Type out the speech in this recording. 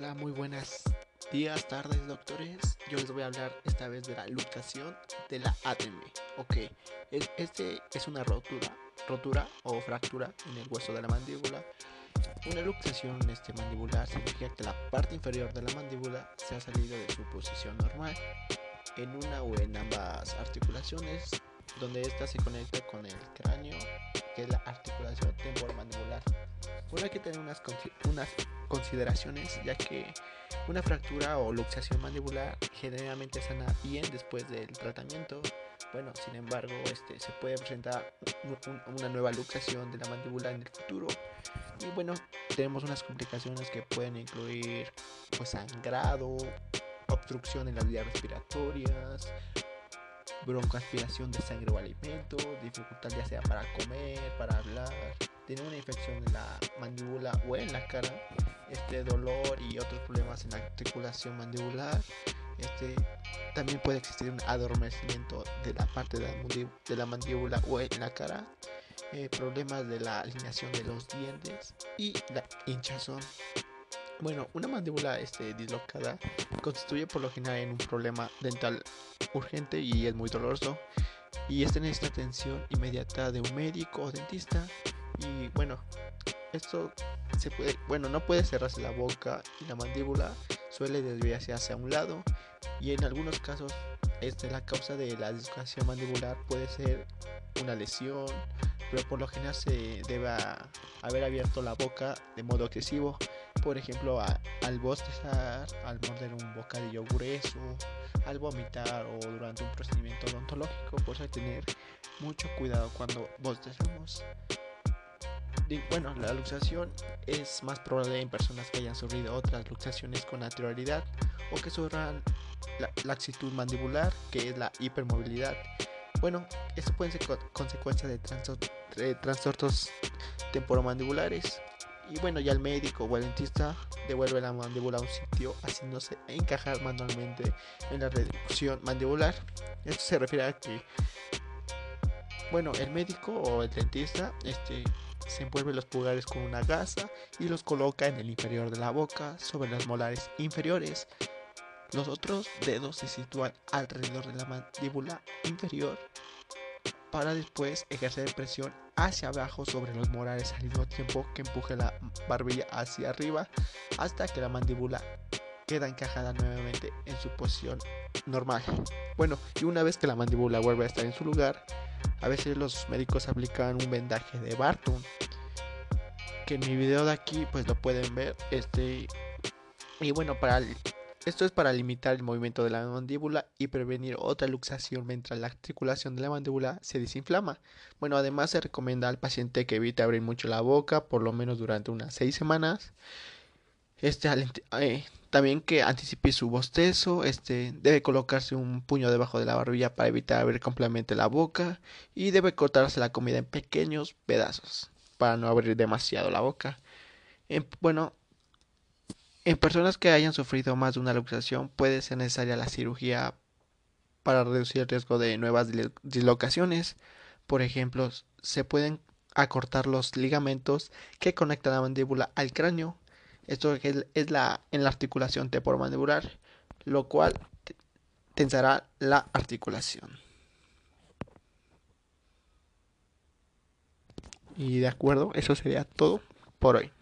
Hola, muy buenas días, tardes, doctores. Yo les voy a hablar esta vez de la luxación de la ATM. Ok, este es una rotura, rotura o fractura en el hueso de la mandíbula. Una luxación este, mandibular significa que la parte inferior de la mandíbula se ha salido de su posición normal en una o en ambas articulaciones, donde ésta se conecta con el cráneo, que es la articulación temporomandibular. Bueno, hay que tener unas, unas consideraciones, ya que una fractura o luxación mandibular generalmente sana bien después del tratamiento. Bueno, sin embargo, este, se puede presentar una nueva luxación de la mandíbula en el futuro. Y bueno, tenemos unas complicaciones que pueden incluir pues, sangrado, obstrucción en las vías respiratorias, broncoaspiración de sangre o alimento, dificultad ya sea para comer, para hablar, tener una infección en la mandíbula o en la cara, este dolor y otros problemas en la articulación mandibular. Este, también puede existir un adormecimiento de la parte de la, de la mandíbula o en la cara, eh, problemas de la alineación de los dientes y la hinchazón. Bueno, una mandíbula este, dislocada constituye por lo general en un problema dental urgente y es muy doloroso. Y este necesita atención inmediata de un médico o dentista. Y bueno, esto se puede, bueno, no puede cerrarse la boca y la mandíbula suele desviarse hacia un lado. Y en algunos casos, este, la causa de la dislocación mandibular puede ser una lesión, pero por lo general se debe haber abierto la boca de modo excesivo por ejemplo, al bostezar, al morder un bocadillo grueso, al vomitar o durante un procedimiento odontológico, pues hay que tener mucho cuidado cuando bostezamos. bueno, la luxación es más probable en personas que hayan sufrido otras luxaciones con naturalidad o que sufran la laxitud mandibular, que es la hipermovilidad. Bueno, esto puede ser consecuencia de, de trastornos temporomandibulares y bueno, ya el médico o el dentista devuelve la mandíbula a un sitio haciéndose encajar manualmente en la reducción mandibular. Esto se refiere a que, bueno, el médico o el dentista este, se envuelve los pulgares con una gasa y los coloca en el inferior de la boca sobre las molares inferiores. Los otros dedos se sitúan alrededor de la mandíbula inferior para después ejercer presión hacia abajo sobre los morales al mismo tiempo que empuje la barbilla hacia arriba hasta que la mandíbula queda encajada nuevamente en su posición normal. Bueno, y una vez que la mandíbula vuelve a estar en su lugar, a veces los médicos aplican un vendaje de Barton, que en mi video de aquí pues lo pueden ver, este y bueno, para esto es para limitar el movimiento de la mandíbula y prevenir otra luxación mientras la articulación de la mandíbula se desinflama. Bueno, además se recomienda al paciente que evite abrir mucho la boca, por lo menos durante unas 6 semanas. Este, eh, también que anticipe su bostezo, este, debe colocarse un puño debajo de la barbilla para evitar abrir completamente la boca y debe cortarse la comida en pequeños pedazos para no abrir demasiado la boca. bueno, en personas que hayan sufrido más de una luxación puede ser necesaria la cirugía para reducir el riesgo de nuevas dislocaciones. Por ejemplo, se pueden acortar los ligamentos que conectan la mandíbula al cráneo. Esto es la, en la articulación temporomandibular, lo cual tensará la articulación. Y de acuerdo, eso sería todo por hoy.